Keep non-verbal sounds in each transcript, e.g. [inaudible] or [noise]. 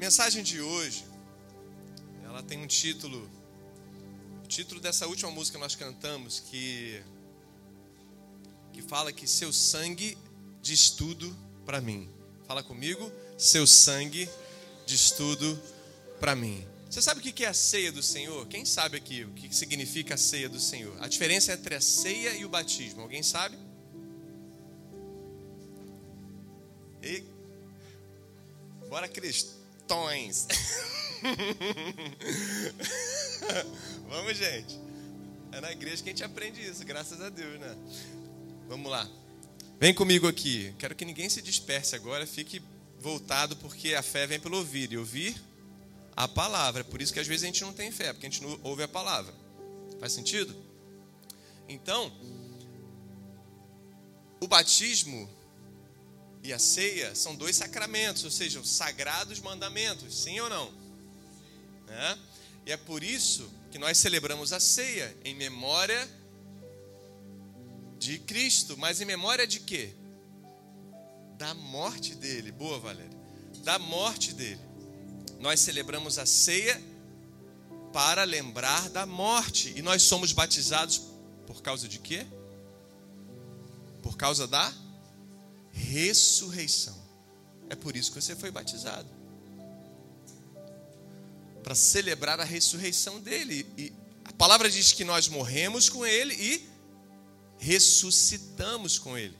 mensagem de hoje, ela tem um título, o título dessa última música que nós cantamos, que, que fala que seu sangue diz tudo para mim. Fala comigo, seu sangue diz tudo para mim. Você sabe o que é a ceia do Senhor? Quem sabe aqui o que significa a ceia do Senhor? A diferença entre a ceia e o batismo. Alguém sabe? E... Bora, cristões. [laughs] Vamos, gente. É na igreja que a gente aprende isso, graças a Deus, né? Vamos lá. Vem comigo aqui. Quero que ninguém se disperse agora, fique voltado, porque a fé vem pelo ouvir. E ouvir a palavra. É por isso que às vezes a gente não tem fé, porque a gente não ouve a palavra. Faz sentido? Então, o batismo e a ceia são dois sacramentos, ou seja, sagrados mandamentos, sim ou não? É? E é por isso que nós celebramos a ceia em memória de Cristo, mas em memória de quê? Da morte dele. Boa, Valéria. Da morte dele nós celebramos a ceia para lembrar da morte. E nós somos batizados por causa de quê? Por causa da ressurreição. É por isso que você foi batizado. Para celebrar a ressurreição dele. E a palavra diz que nós morremos com ele e ressuscitamos com ele.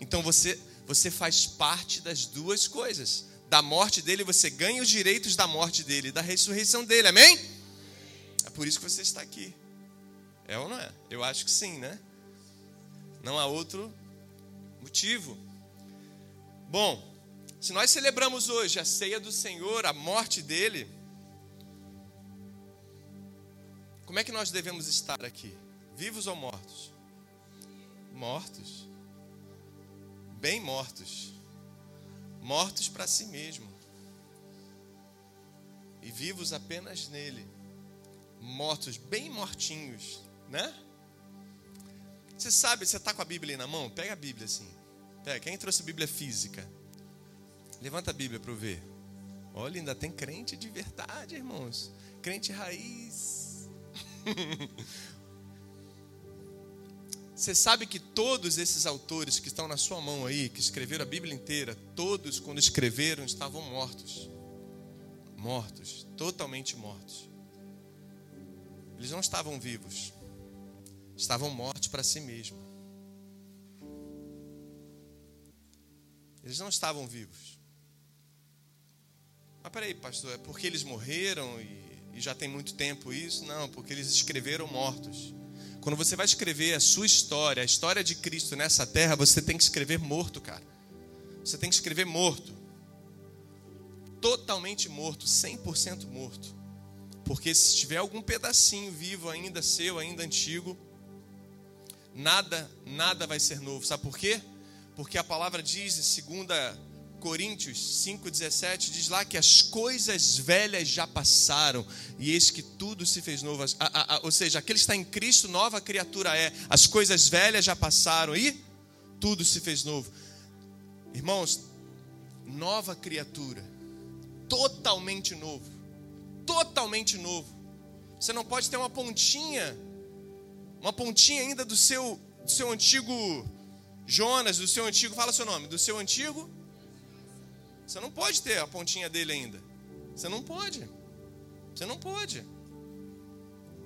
Então você você faz parte das duas coisas da morte dele, você ganha os direitos da morte dele, da ressurreição dele, amém? É por isso que você está aqui. É ou não é? Eu acho que sim, né? Não há outro motivo. Bom, se nós celebramos hoje a ceia do Senhor, a morte dele, como é que nós devemos estar aqui? Vivos ou mortos? Mortos. Bem mortos mortos para si mesmo e vivos apenas nele, mortos, bem mortinhos, né? Você sabe, você está com a Bíblia na mão? Pega a Bíblia assim. Pega. Quem trouxe Bíblia física? Levanta a Bíblia para eu ver. Olha, ainda tem crente de verdade, irmãos. Crente raiz. [laughs] Você sabe que todos esses autores que estão na sua mão aí, que escreveram a Bíblia inteira, todos, quando escreveram, estavam mortos. Mortos, totalmente mortos. Eles não estavam vivos, estavam mortos para si mesmos. Eles não estavam vivos. Mas peraí, pastor, é porque eles morreram e, e já tem muito tempo isso? Não, porque eles escreveram mortos. Quando você vai escrever a sua história, a história de Cristo nessa terra, você tem que escrever morto, cara. Você tem que escrever morto. Totalmente morto, 100% morto. Porque se tiver algum pedacinho vivo ainda seu, ainda antigo, nada, nada vai ser novo. Sabe por quê? Porque a palavra diz em segunda Coríntios 5,17 diz lá que as coisas velhas já passaram e eis que tudo se fez novo. Ou seja, aquele que está em Cristo, nova criatura é. As coisas velhas já passaram e tudo se fez novo. Irmãos, nova criatura, totalmente novo, totalmente novo. Você não pode ter uma pontinha, uma pontinha ainda do seu, do seu antigo Jonas, do seu antigo, fala seu nome, do seu antigo você não pode ter a pontinha dele ainda. Você não pode. Você não pode.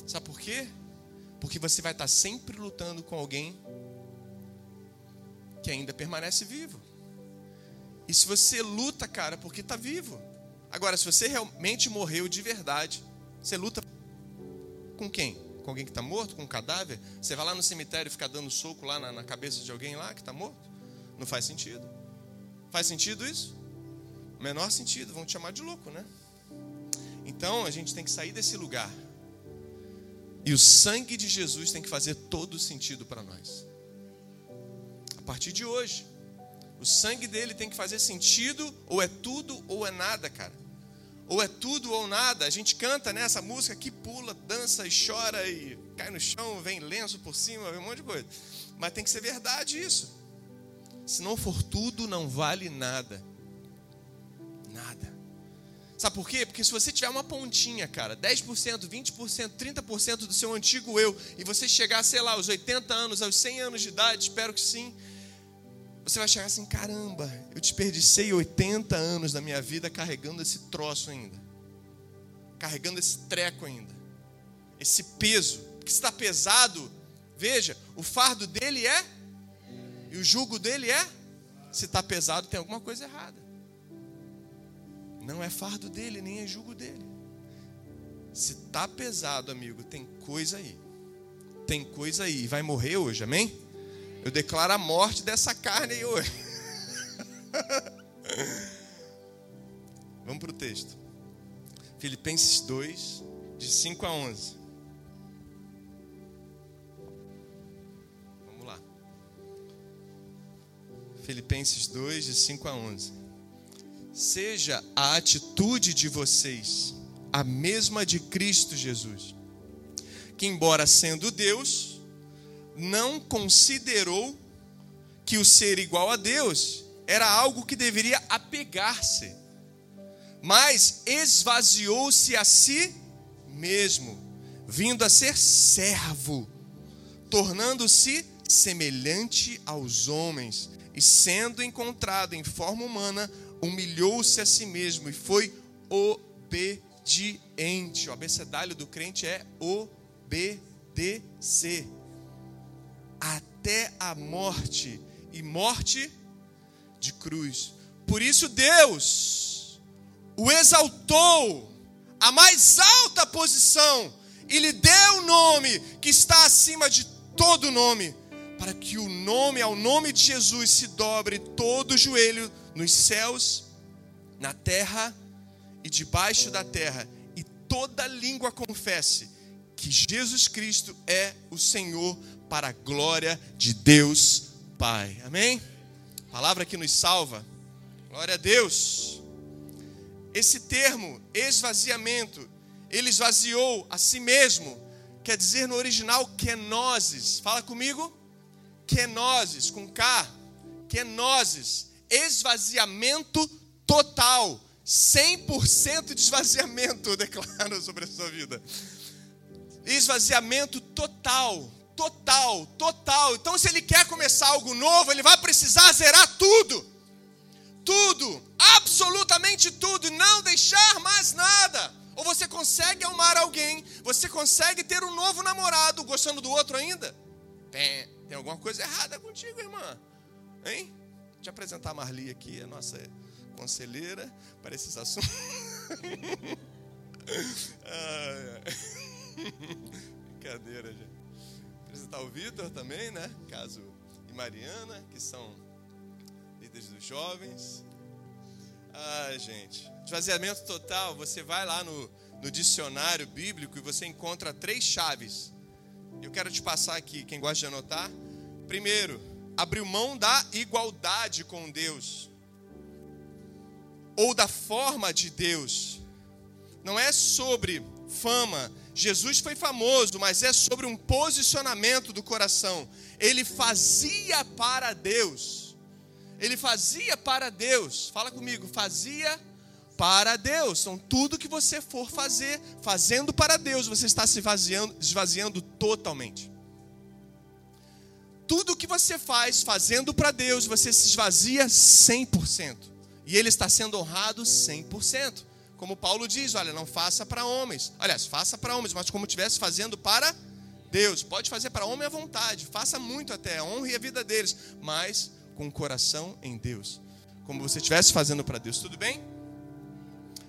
Sabe por quê? Porque você vai estar sempre lutando com alguém que ainda permanece vivo. E se você luta, cara, porque está vivo. Agora, se você realmente morreu de verdade, você luta com quem? Com alguém que está morto, com um cadáver? Você vai lá no cemitério e fica dando soco lá na, na cabeça de alguém lá que está morto? Não faz sentido. Faz sentido isso? menor sentido, vão te chamar de louco, né? Então a gente tem que sair desse lugar. E o sangue de Jesus tem que fazer todo sentido para nós. A partir de hoje, o sangue dele tem que fazer sentido, ou é tudo ou é nada, cara. Ou é tudo ou nada. A gente canta nessa né, música que pula, dança e chora e cai no chão, vem lenço por cima, vem um monte de coisa. Mas tem que ser verdade isso. Se não for tudo, não vale nada. Nada. Sabe por quê? Porque se você tiver uma pontinha, cara, 10%, 20%, 30% do seu antigo eu, e você chegar, sei lá, aos 80 anos, aos 100 anos de idade, espero que sim, você vai chegar assim: caramba, eu desperdicei 80 anos da minha vida carregando esse troço ainda, carregando esse treco ainda, esse peso, porque está pesado, veja, o fardo dele é, e o jugo dele é, se está pesado, tem alguma coisa errada. Não é fardo dele, nem é jugo dele. Se tá pesado, amigo, tem coisa aí. Tem coisa aí. Vai morrer hoje, amém? Eu declaro a morte dessa carne aí hoje. [laughs] Vamos para o texto. Filipenses 2, de 5 a 11. Vamos lá. Filipenses 2, de 5 a 11 seja a atitude de vocês a mesma de Cristo Jesus, que, embora sendo Deus, não considerou que o ser igual a Deus era algo que deveria apegar-se, mas esvaziou-se a si mesmo, vindo a ser servo, tornando-se semelhante aos homens e sendo encontrado em forma humana, humilhou-se a si mesmo e foi obediente. O abecedário do crente é obedecer até a morte e morte de cruz. Por isso Deus o exaltou à mais alta posição e lhe deu o nome que está acima de todo nome, para que o nome ao nome de Jesus se dobre todo o joelho nos céus, na terra e debaixo da terra, e toda língua confesse que Jesus Cristo é o Senhor para a glória de Deus Pai. Amém? Palavra que nos salva. Glória a Deus. Esse termo, esvaziamento, ele esvaziou a si mesmo, quer dizer no original kenosis. Fala comigo. Kenosis, com K. Kenosis esvaziamento total. 100% de esvaziamento, [laughs] eu declaro sobre a sua vida. Esvaziamento total, total, total. Então, se ele quer começar algo novo, ele vai precisar zerar tudo. Tudo, absolutamente tudo, não deixar mais nada. Ou você consegue amar alguém, você consegue ter um novo namorado gostando do outro ainda? Tem, tem alguma coisa errada contigo, irmã. Hein? te apresentar a Marli aqui, a nossa conselheira para esses assuntos. [laughs] [laughs] Brincadeira, gente. Apresentar o Vitor também, né? Caso e Mariana, que são líderes dos jovens. Ah, gente. Esvaziamento total, você vai lá no, no dicionário bíblico e você encontra três chaves. Eu quero te passar aqui, quem gosta de anotar. Primeiro, abriu mão da igualdade com Deus, ou da forma de Deus. Não é sobre fama. Jesus foi famoso, mas é sobre um posicionamento do coração. Ele fazia para Deus. Ele fazia para Deus. Fala comigo, fazia para Deus. Então, tudo que você for fazer, fazendo para Deus, você está se esvaziando, esvaziando totalmente tudo que você faz fazendo para Deus, você se esvazia 100%. E ele está sendo honrado 100%. Como Paulo diz, olha, não faça para homens. Aliás, faça para homens, mas como estivesse fazendo para Deus. Pode fazer para homem à vontade, faça muito até, honre a vida deles, mas com o coração em Deus. Como você estivesse fazendo para Deus, tudo bem?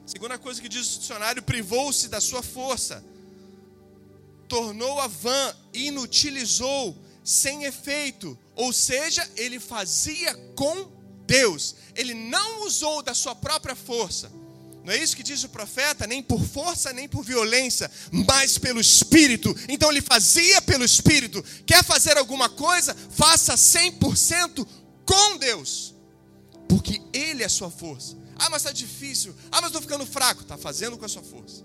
Segunda coisa que diz o dicionário, privou-se da sua força, tornou-a vã, inutilizou sem efeito, ou seja, ele fazia com Deus, ele não usou da sua própria força. Não é isso que diz o profeta? Nem por força, nem por violência, mas pelo Espírito. Então ele fazia pelo Espírito. Quer fazer alguma coisa? Faça 100% com Deus, porque Ele é a sua força. Ah, mas está difícil. Ah, mas estou ficando fraco. Está fazendo com a sua força.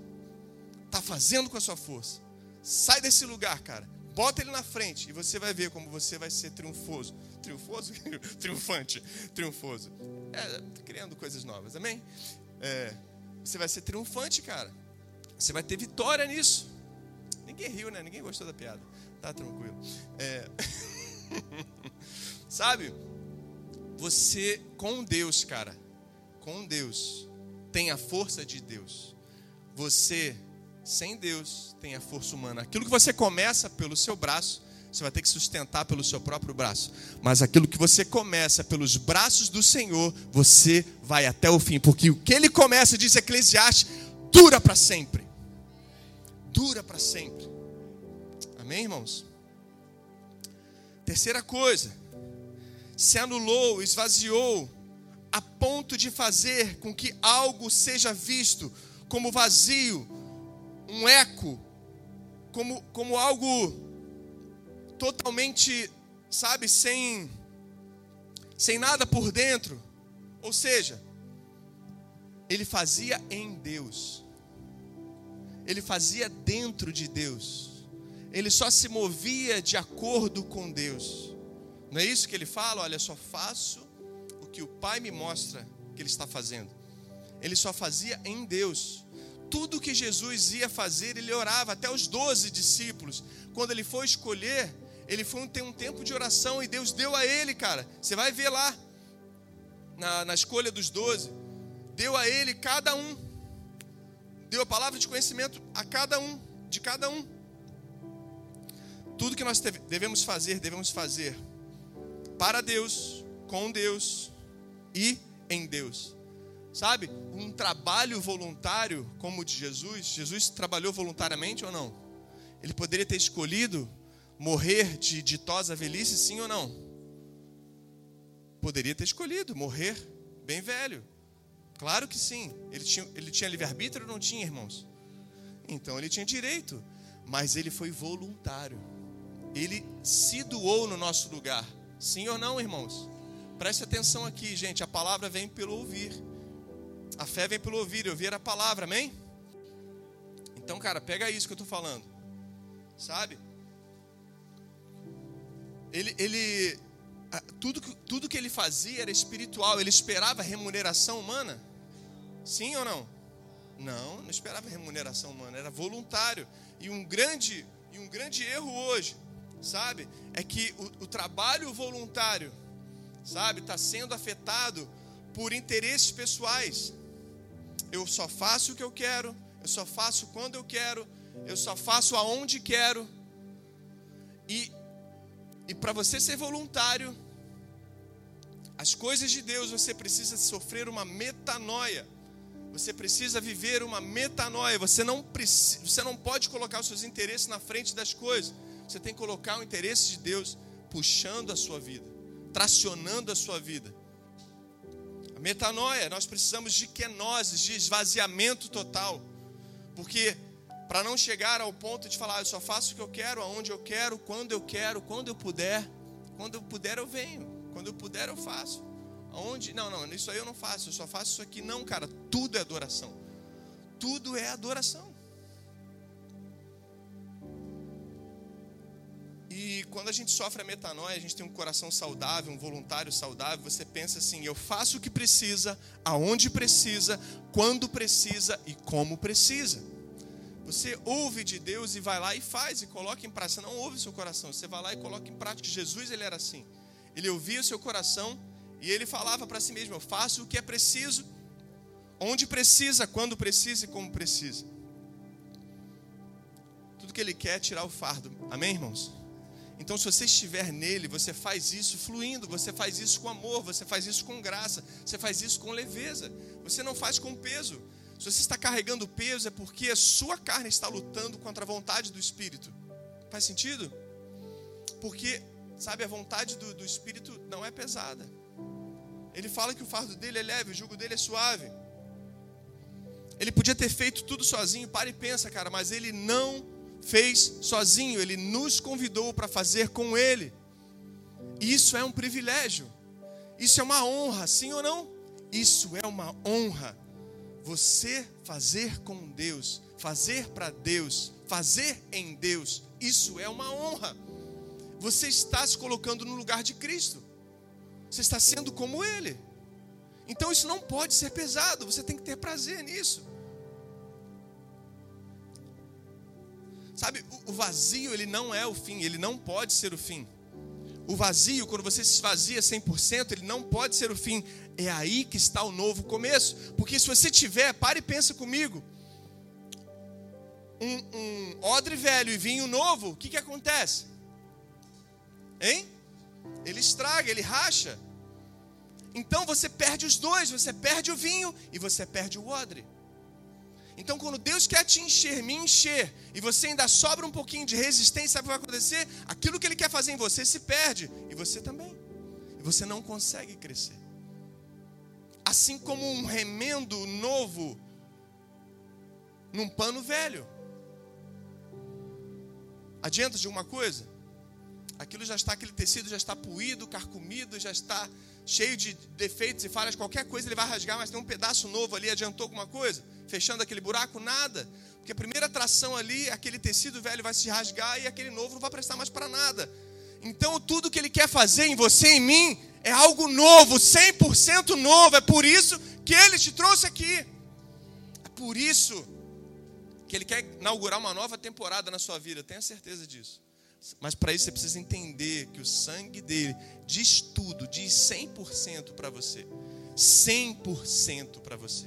Está fazendo com a sua força. Sai desse lugar, cara. Bota ele na frente e você vai ver como você vai ser triunfoso. Triunfoso? [laughs] Triunfante. Triunfoso. É, criando coisas novas, amém? É, você vai ser triunfante, cara. Você vai ter vitória nisso. Ninguém riu, né? Ninguém gostou da piada. Tá tranquilo. É... [laughs] Sabe? Você com Deus, cara, com Deus, tem a força de Deus. Você sem Deus tem a força humana. Aquilo que você começa pelo seu braço, você vai ter que sustentar pelo seu próprio braço. Mas aquilo que você começa pelos braços do Senhor, você vai até o fim. Porque o que ele começa, diz Eclesiastes, dura para sempre. Dura para sempre. Amém, irmãos? Terceira coisa, se anulou, esvaziou, a ponto de fazer com que algo seja visto como vazio, um eco, como, como algo totalmente, sabe, sem, sem nada por dentro. Ou seja, ele fazia em Deus, ele fazia dentro de Deus ele só se movia de acordo com Deus. Não é isso que ele fala? Olha, só faço o que o Pai me mostra que ele está fazendo. Ele só fazia em Deus. Tudo que Jesus ia fazer, ele orava, até os doze discípulos. Quando ele foi escolher, ele foi ter um tempo de oração e Deus deu a ele, cara. Você vai ver lá, na, na escolha dos doze. Deu a ele cada um. Deu a palavra de conhecimento a cada um, de cada um. Tudo que nós devemos fazer, devemos fazer para Deus, com Deus e em Deus. Sabe? Um trabalho voluntário como o de Jesus. Jesus trabalhou voluntariamente ou não? Ele poderia ter escolhido morrer de ditosa velhice, sim ou não? Poderia ter escolhido morrer bem velho. Claro que sim. Ele tinha, ele tinha livre-arbítrio ou não tinha, irmãos? Então ele tinha direito. Mas ele foi voluntário. Ele se doou no nosso lugar. Sim ou não, irmãos? Preste atenção aqui, gente. A palavra vem pelo ouvir. A fé vem pelo ouvir. Ouvir a palavra, amém? Então, cara, pega isso que eu estou falando. Sabe? Ele, ele tudo, tudo que ele fazia era espiritual. Ele esperava remuneração humana? Sim ou não? Não, não esperava remuneração humana. Era voluntário. E um grande, e um grande erro hoje sabe? É que o, o trabalho voluntário, sabe, está sendo afetado por interesses pessoais. Eu só faço o que eu quero, eu só faço quando eu quero, eu só faço aonde quero. E, e para você ser voluntário, as coisas de Deus, você precisa sofrer uma metanoia. Você precisa viver uma metanoia. Você não, precisa, você não pode colocar os seus interesses na frente das coisas. Você tem que colocar o interesse de Deus puxando a sua vida, tracionando a sua vida. A metanoia, nós precisamos de kenoses, de esvaziamento total. Porque para não chegar ao ponto de falar, ah, eu só faço o que eu quero, aonde eu quero, quando eu quero, quando eu puder. Quando eu puder eu venho, quando eu puder eu faço. Aonde? Não, não, isso aí eu não faço, eu só faço isso aqui. Não, cara, tudo é adoração. Tudo é adoração. E quando a gente sofre a metanoia, a gente tem um coração saudável, um voluntário saudável, você pensa assim: eu faço o que precisa, aonde precisa, quando precisa e como precisa. Você ouve de Deus e vai lá e faz e coloca em prática. Você não ouve seu coração, você vai lá e coloca em prática. Jesus ele era assim. Ele ouvia o seu coração e ele falava para si mesmo: eu faço o que é preciso, onde precisa, quando precisa e como precisa. Tudo que ele quer é tirar o fardo. Amém, irmãos? Então, se você estiver nele, você faz isso fluindo, você faz isso com amor, você faz isso com graça, você faz isso com leveza. Você não faz com peso. Se você está carregando peso, é porque a sua carne está lutando contra a vontade do Espírito. Faz sentido? Porque, sabe, a vontade do, do Espírito não é pesada. Ele fala que o fardo dele é leve, o jugo dele é suave. Ele podia ter feito tudo sozinho, para e pensa, cara, mas ele não fez sozinho, ele nos convidou para fazer com ele. Isso é um privilégio. Isso é uma honra, sim ou não? Isso é uma honra. Você fazer com Deus, fazer para Deus, fazer em Deus, isso é uma honra. Você está se colocando no lugar de Cristo. Você está sendo como Ele. Então isso não pode ser pesado. Você tem que ter prazer nisso. Sabe, o vazio ele não é o fim. Ele não pode ser o fim. O vazio, quando você se esvazia 100%, ele não pode ser o fim. É aí que está o novo começo. Porque se você tiver, pare e pensa comigo. Um, um odre velho e vinho novo, o que, que acontece? Hein? Ele estraga, ele racha. Então você perde os dois, você perde o vinho e você perde o odre. Então, quando Deus quer te encher, me encher, e você ainda sobra um pouquinho de resistência, sabe o que vai acontecer? Aquilo que Ele quer fazer em você se perde, e você também. E você não consegue crescer. Assim como um remendo novo num pano velho. Adianta de alguma coisa? Aquilo já está, aquele tecido já está puído, carcomido, já está cheio de defeitos e falhas, qualquer coisa ele vai rasgar, mas tem um pedaço novo ali, adiantou alguma coisa? Fechando aquele buraco? Nada. Porque a primeira tração ali, aquele tecido velho vai se rasgar e aquele novo não vai prestar mais para nada. Então, tudo que Ele quer fazer em você e em mim é algo novo, 100% novo. É por isso que Ele te trouxe aqui. É por isso que Ele quer inaugurar uma nova temporada na sua vida. Tenha certeza disso. Mas para isso você precisa entender que o sangue dele diz tudo, diz 100% para você. 100% para você.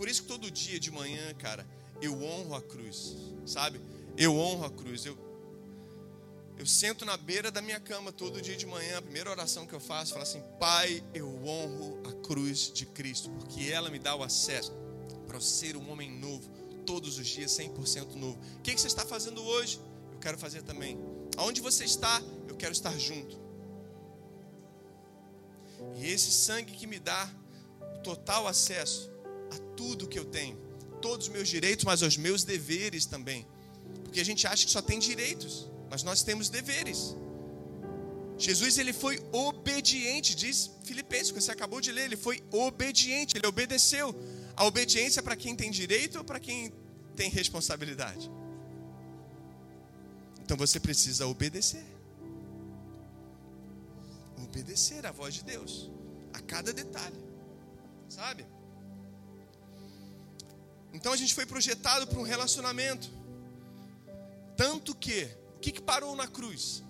Por isso que todo dia de manhã, cara, eu honro a cruz, sabe? Eu honro a cruz. Eu, eu sento na beira da minha cama todo dia de manhã, a primeira oração que eu faço, falo assim: Pai, eu honro a cruz de Cristo, porque ela me dá o acesso para ser um homem novo, todos os dias, 100% novo. O que, que você está fazendo hoje? Eu quero fazer também. Aonde você está, eu quero estar junto. E esse sangue que me dá total acesso tudo que eu tenho, todos os meus direitos, mas aos meus deveres também. Porque a gente acha que só tem direitos, mas nós temos deveres. Jesus ele foi obediente, diz Filipenses, que você acabou de ler, ele foi obediente, ele obedeceu. A obediência é para quem tem direito ou para quem tem responsabilidade? Então você precisa obedecer. Obedecer à voz de Deus, a cada detalhe, sabe? Então a gente foi projetado para um relacionamento. Tanto que, o que, que parou na cruz?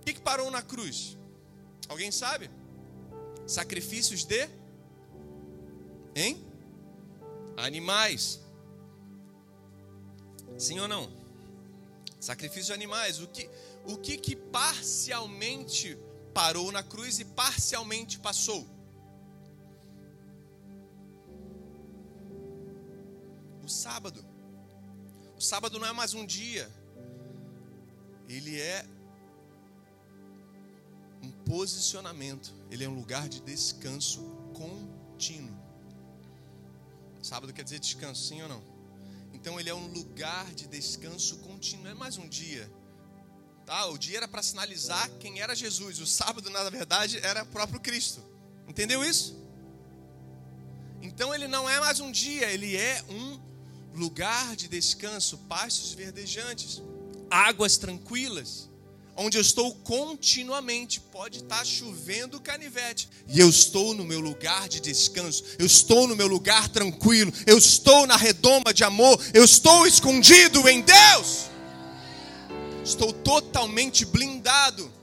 O que, que parou na cruz? Alguém sabe? Sacrifícios de hein? Animais. Sim ou não? Sacrifício de animais. O que, o que que parcialmente parou na cruz e parcialmente passou? O sábado. O sábado não é mais um dia, ele é um posicionamento, ele é um lugar de descanso contínuo. Sábado quer dizer descanso, sim ou não? Então ele é um lugar de descanso contínuo, não é mais um dia. Tá? O dia era para sinalizar quem era Jesus, o sábado, na verdade, era o próprio Cristo. Entendeu isso? Então ele não é mais um dia, ele é um lugar de descanso, pastos verdejantes, águas tranquilas, onde eu estou continuamente. Pode estar chovendo canivete, e eu estou no meu lugar de descanso, eu estou no meu lugar tranquilo, eu estou na redoma de amor, eu estou escondido em Deus. Estou totalmente blindado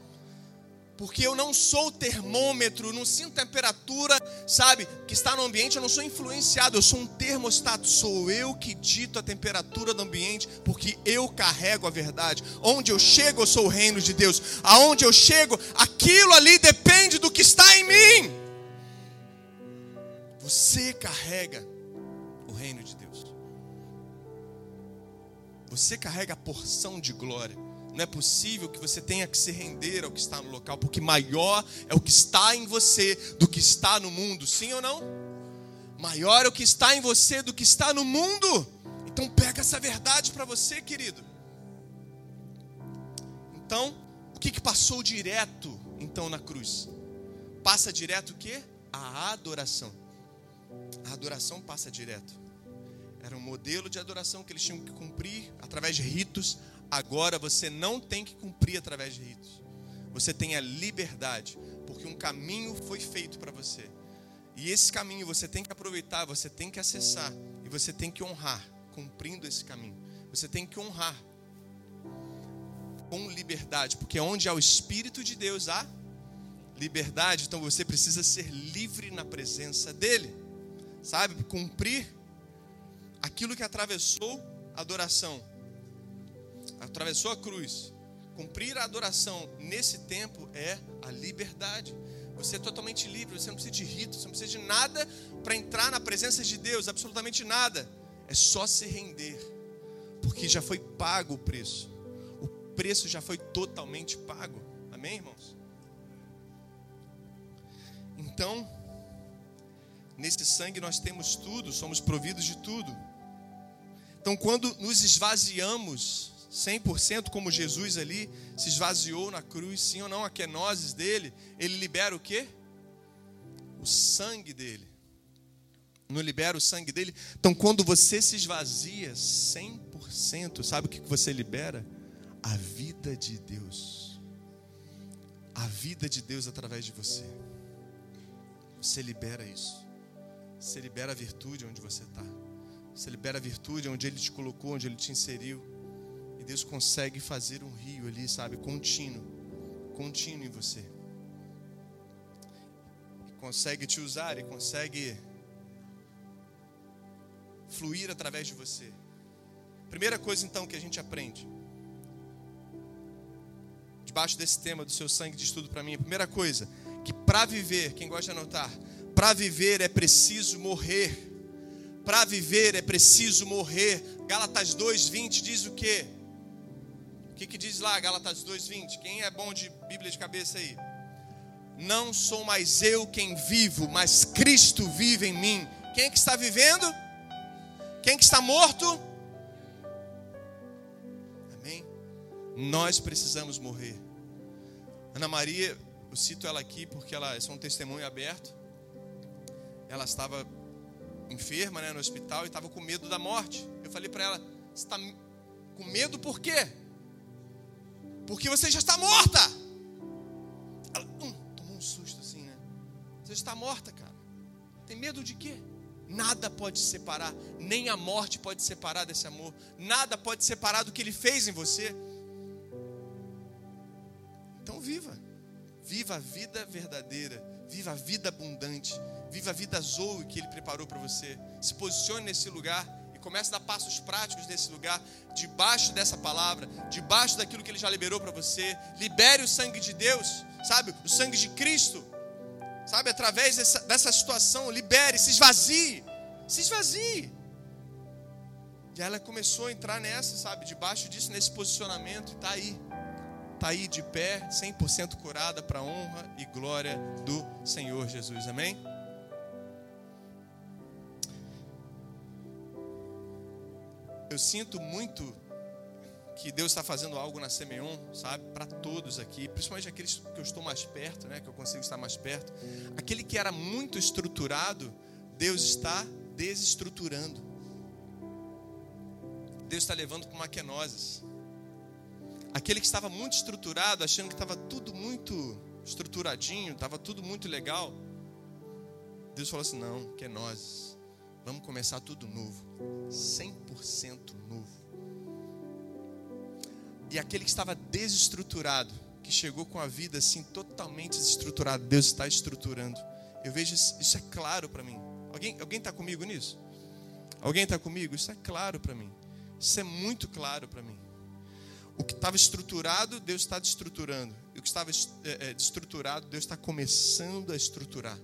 porque eu não sou termômetro, não sinto temperatura, sabe, que está no ambiente, eu não sou influenciado, eu sou um termostato, sou eu que dito a temperatura do ambiente, porque eu carrego a verdade. Onde eu chego, eu sou o reino de Deus. Aonde eu chego, aquilo ali depende do que está em mim. Você carrega o reino de Deus. Você carrega a porção de glória. Não é possível que você tenha que se render ao que está no local, porque maior é o que está em você do que está no mundo, sim ou não? Maior é o que está em você do que está no mundo. Então pega essa verdade para você, querido. Então, o que, que passou direto então na cruz? Passa direto o quê? A adoração. A adoração passa direto. Era um modelo de adoração que eles tinham que cumprir através de ritos Agora você não tem que cumprir através de ritos. Você tem a liberdade, porque um caminho foi feito para você. E esse caminho você tem que aproveitar, você tem que acessar e você tem que honrar. cumprindo esse caminho. Você tem que honrar com liberdade, porque onde há o Espírito de Deus há liberdade, então você precisa ser livre na presença dEle, sabe? Cumprir aquilo que atravessou a adoração, atravessou a cruz. Cumprir a adoração nesse tempo é a liberdade. Você é totalmente livre, você não precisa de rito, você não precisa de nada para entrar na presença de Deus, absolutamente nada. É só se render, porque já foi pago o preço. O preço já foi totalmente pago. Amém, irmãos? Então, nesse sangue nós temos tudo, somos providos de tudo. Então, quando nos esvaziamos 100% como Jesus ali se esvaziou na cruz, sim ou não, a quenoses dele, ele libera o quê? O sangue dele. Não libera o sangue dele. Então, quando você se esvazia 100%, sabe o que você libera? A vida de Deus. A vida de Deus através de você. Você libera isso. Você libera a virtude onde você está. Você libera a virtude onde Ele te colocou, onde Ele te inseriu. E Deus consegue fazer um rio ali, sabe, contínuo, contínuo em você. E consegue te usar e consegue fluir através de você. Primeira coisa então que a gente aprende. Debaixo desse tema do seu sangue de estudo para mim, a primeira coisa, que para viver, quem gosta de anotar, para viver é preciso morrer. Para viver é preciso morrer. Gálatas 2:20 diz o quê? Que, que diz lá, Gálatas 2,20? Quem é bom de Bíblia de cabeça aí? Não sou mais eu quem vivo, mas Cristo vive em mim. Quem é que está vivendo? Quem é que está morto? Amém? Nós precisamos morrer. Ana Maria, eu cito ela aqui porque ela é um testemunho aberto. Ela estava enferma né, no hospital e estava com medo da morte. Eu falei para ela: está com medo por quê? Porque você já está morta. Ela hum, tomou um susto assim, né? Você está morta, cara. Tem medo de quê? Nada pode separar, nem a morte pode separar desse amor. Nada pode separar do que ele fez em você. Então viva. Viva a vida verdadeira. Viva a vida abundante. Viva a vida zoe que ele preparou para você. Se posicione nesse lugar comece a dar passos práticos nesse lugar, debaixo dessa palavra, debaixo daquilo que Ele já liberou para você. Libere o sangue de Deus, sabe? O sangue de Cristo, sabe? Através dessa, dessa situação, libere, se esvazie, se esvazie. E ela começou a entrar nessa, sabe? Debaixo disso, nesse posicionamento, e está aí. Está aí de pé, 100% curada para a honra e glória do Senhor Jesus. Amém? Eu sinto muito que Deus está fazendo algo na Semeon, sabe, para todos aqui, principalmente aqueles que eu estou mais perto, né, que eu consigo estar mais perto. Aquele que era muito estruturado, Deus está desestruturando. Deus está levando para uma quenose. Aquele que estava muito estruturado, achando que estava tudo muito estruturadinho, estava tudo muito legal. Deus falou assim: não, quenose Vamos começar tudo novo. 100% novo. E aquele que estava desestruturado, que chegou com a vida assim totalmente desestruturada, Deus está estruturando. Eu vejo isso, isso é claro para mim. Alguém alguém está comigo nisso? Alguém está comigo? Isso é claro para mim. Isso é muito claro para mim. O que estava estruturado, Deus está destruturando. E o que estava é, é, destruturado, Deus está começando a estruturar.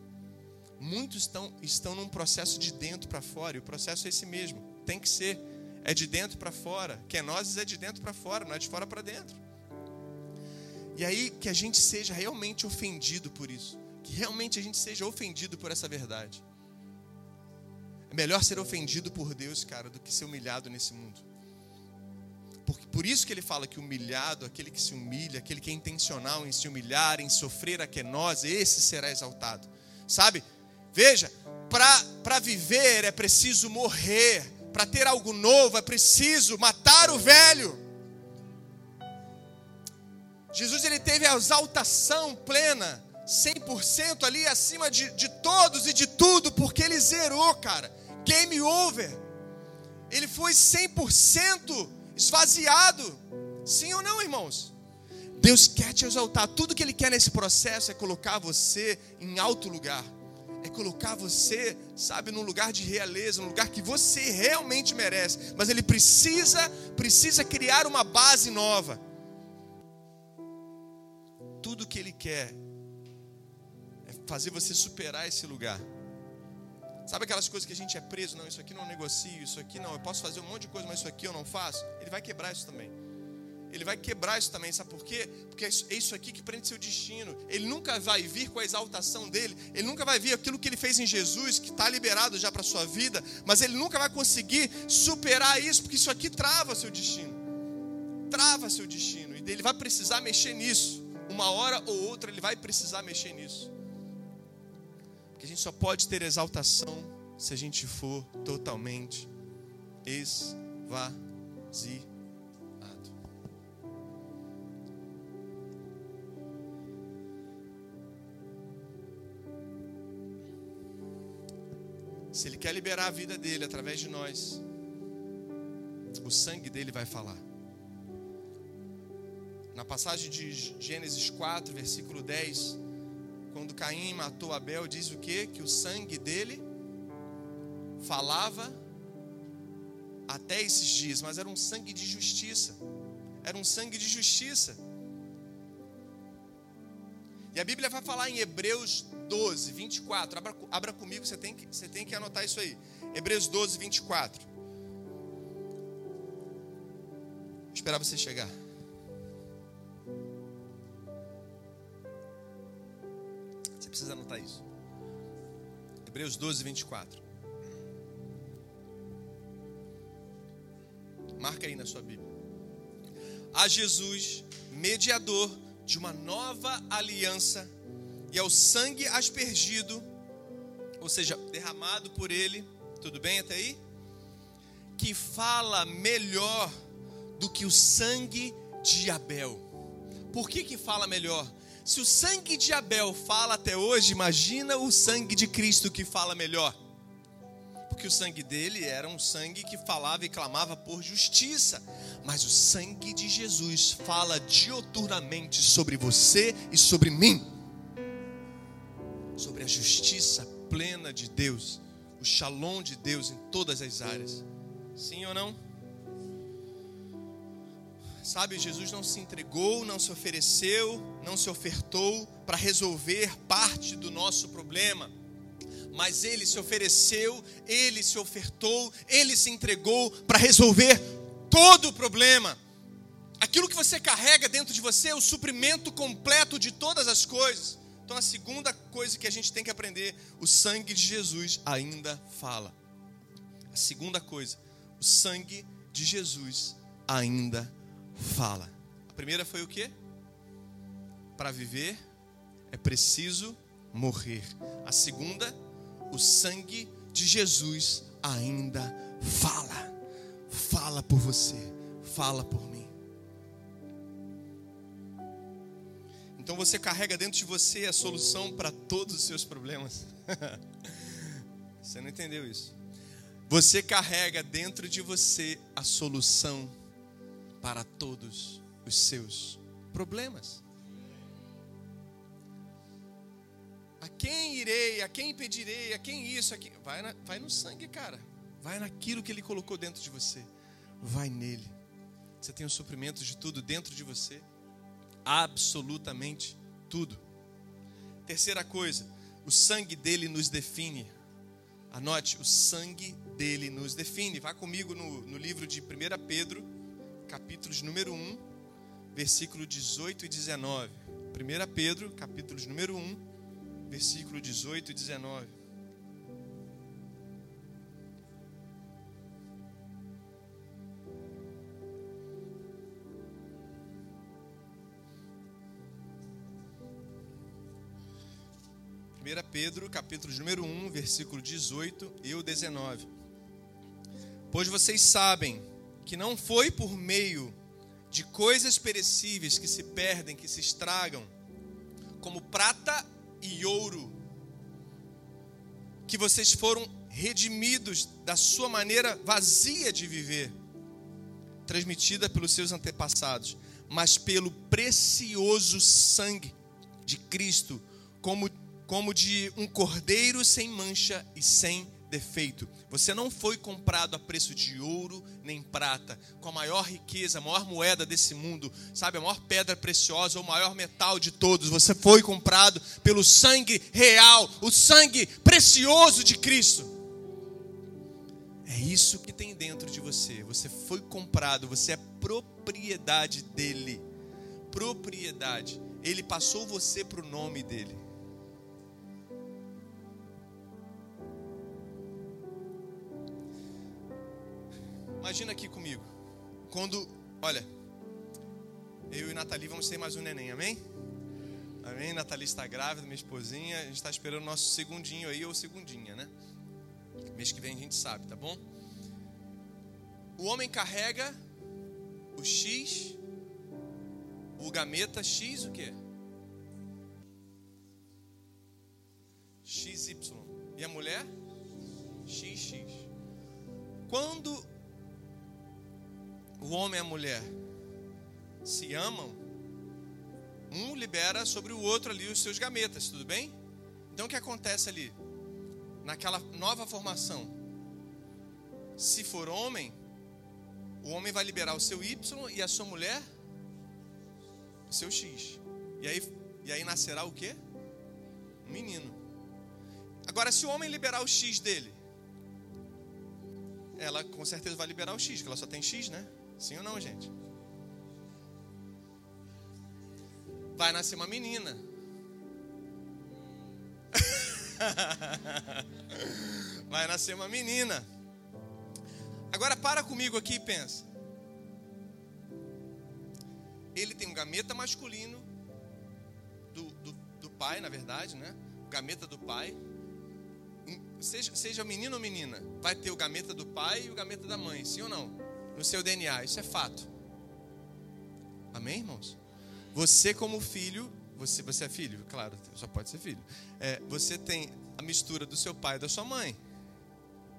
Muitos estão, estão num processo de dentro para fora, e o processo é esse mesmo. Tem que ser. É de dentro para fora. Kenosis é de dentro para fora, não é de fora para dentro. E aí que a gente seja realmente ofendido por isso. Que realmente a gente seja ofendido por essa verdade. É melhor ser ofendido por Deus, cara, do que ser humilhado nesse mundo. Por, por isso que ele fala que humilhado, aquele que se humilha, aquele que é intencional em se humilhar, em sofrer a quenose, esse será exaltado. Sabe? Veja, para viver é preciso morrer, para ter algo novo é preciso matar o velho. Jesus ele teve a exaltação plena, 100% ali acima de, de todos e de tudo, porque ele zerou, cara. Game over. Ele foi 100% esvaziado. Sim ou não, irmãos? Deus quer te exaltar. Tudo que Ele quer nesse processo é colocar você em alto lugar. É colocar você, sabe, num lugar de realeza, num lugar que você realmente merece. Mas Ele precisa, precisa criar uma base nova. Tudo que Ele quer é fazer você superar esse lugar. Sabe aquelas coisas que a gente é preso? Não, isso aqui não negocio, isso aqui não. Eu posso fazer um monte de coisa, mas isso aqui eu não faço. Ele vai quebrar isso também. Ele vai quebrar isso também, sabe por quê? Porque é isso aqui que prende seu destino. Ele nunca vai vir com a exaltação dele, ele nunca vai vir aquilo que ele fez em Jesus, que está liberado já para a sua vida, mas ele nunca vai conseguir superar isso, porque isso aqui trava seu destino. Trava seu destino. E ele vai precisar mexer nisso. Uma hora ou outra ele vai precisar mexer nisso. Porque a gente só pode ter exaltação se a gente for totalmente esvaziado. Se Ele quer liberar a vida dele através de nós, o sangue dele vai falar. Na passagem de Gênesis 4, versículo 10, quando Caim matou Abel, diz o que? Que o sangue dele falava até esses dias, mas era um sangue de justiça. Era um sangue de justiça. E a Bíblia vai falar em Hebreus 12, 24. Abra, abra comigo, você tem, que, você tem que anotar isso aí. Hebreus 12, 24. Vou esperar você chegar. Você precisa anotar isso. Hebreus 12, 24. Marca aí na sua Bíblia. A Jesus, mediador de uma nova aliança, e ao sangue aspergido, ou seja, derramado por ele, tudo bem até aí? Que fala melhor do que o sangue de Abel. Por que que fala melhor? Se o sangue de Abel fala até hoje, imagina o sangue de Cristo que fala melhor. Porque o sangue dele era um sangue que falava e clamava por justiça. Mas o sangue de Jesus fala dioturnamente sobre você e sobre mim. Sobre a justiça plena de Deus, o shalom de Deus em todas as áreas. Sim ou não? Sabe, Jesus não se entregou, não se ofereceu, não se ofertou para resolver parte do nosso problema. Mas ele se ofereceu, ele se ofertou, ele se entregou para resolver todo o problema. Aquilo que você carrega dentro de você é o suprimento completo de todas as coisas. Então, a segunda coisa que a gente tem que aprender: o sangue de Jesus ainda fala. A segunda coisa, o sangue de Jesus ainda fala. A primeira foi o que? Para viver é preciso morrer. A segunda, o sangue de Jesus ainda fala. Fala por você, fala por mim. Então você carrega dentro de você a solução para todos os seus problemas. [laughs] você não entendeu isso? Você carrega dentro de você a solução para todos os seus problemas. A quem irei, a quem pedirei, a quem isso, a quem... Vai, na, vai no sangue, cara. Vai naquilo que Ele colocou dentro de você. Vai nele. Você tem o suprimento de tudo dentro de você. Absolutamente tudo. Terceira coisa, o sangue dele nos define. Anote, o sangue dele nos define. Vá comigo no, no livro de 1 Pedro, capítulos número 1, versículo 18 e 19. 1 Pedro, capítulos número 1, versículo 18 e 19. Primeira Pedro, capítulos número 1, versículo 18 e o 19. Pois vocês sabem que não foi por meio de coisas perecíveis que se perdem, que se estragam, como prata e ouro, que vocês foram redimidos da sua maneira vazia de viver, transmitida pelos seus antepassados, mas pelo precioso sangue de Cristo, como, como de um cordeiro sem mancha e sem defeito. Você não foi comprado a preço de ouro nem prata, com a maior riqueza, a maior moeda desse mundo, sabe, a maior pedra preciosa, o maior metal de todos. Você foi comprado pelo sangue real, o sangue precioso de Cristo. É isso que tem dentro de você. Você foi comprado, você é propriedade dele. Propriedade. Ele passou você para o nome dele. Imagina aqui comigo. Quando, olha, eu e Nathalie vamos ter mais um neném, amém? Amém? Nathalie está grávida, minha esposinha. A gente está esperando o nosso segundinho aí, ou segundinha, né? Mês que vem a gente sabe, tá bom? O homem carrega o X, o gameta X o quê? XY. E a mulher? XX. Quando o homem e a mulher se amam, um libera sobre o outro ali os seus gametas, tudo bem? Então o que acontece ali? Naquela nova formação, se for homem, o homem vai liberar o seu Y e a sua mulher o seu X. E aí, e aí nascerá o quê? Um menino. Agora, se o homem liberar o X dele, ela com certeza vai liberar o X, porque ela só tem X, né? Sim ou não, gente? Vai nascer uma menina. [laughs] Vai nascer uma menina. Agora para comigo aqui e pensa. Ele tem um gameta masculino do, do, do pai, na verdade, né? Gameta do pai. Seja, seja menino ou menina, vai ter o gameta do pai e o gameta da mãe, sim ou não? No seu DNA. Isso é fato. Amém, irmãos? Você, como filho, você, você é filho, claro, só pode ser filho. É, você tem a mistura do seu pai e da sua mãe.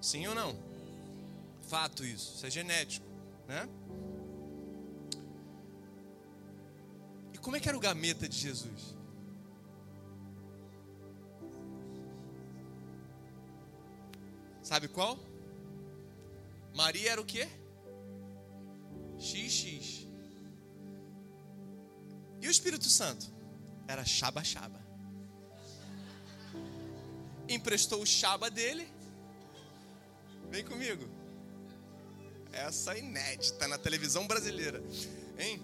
Sim ou não? Fato isso. Isso é genético, né? E como é que era o gameta de Jesus? Sabe qual? Maria era o quê? XX. E o Espírito Santo? Era chaba chaba. Emprestou o chaba dele. Vem comigo. Essa é inédita na televisão brasileira. Hein?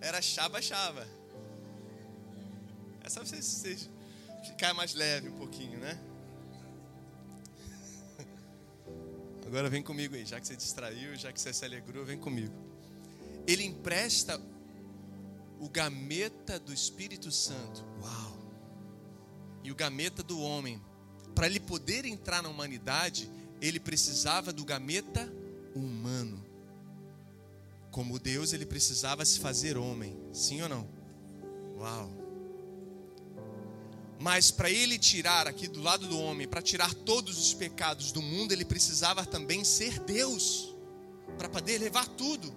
Era chaba chaba. É só vocês, vocês ficar mais leve um pouquinho, né? Agora vem comigo aí, já que você distraiu, já que você se alegrou, vem comigo. Ele empresta o gameta do Espírito Santo. Uau! E o gameta do homem. Para ele poder entrar na humanidade, ele precisava do gameta humano. Como Deus, ele precisava se fazer homem. Sim ou não? Uau! Mas para ele tirar aqui do lado do homem, para tirar todos os pecados do mundo, ele precisava também ser Deus, para poder levar tudo,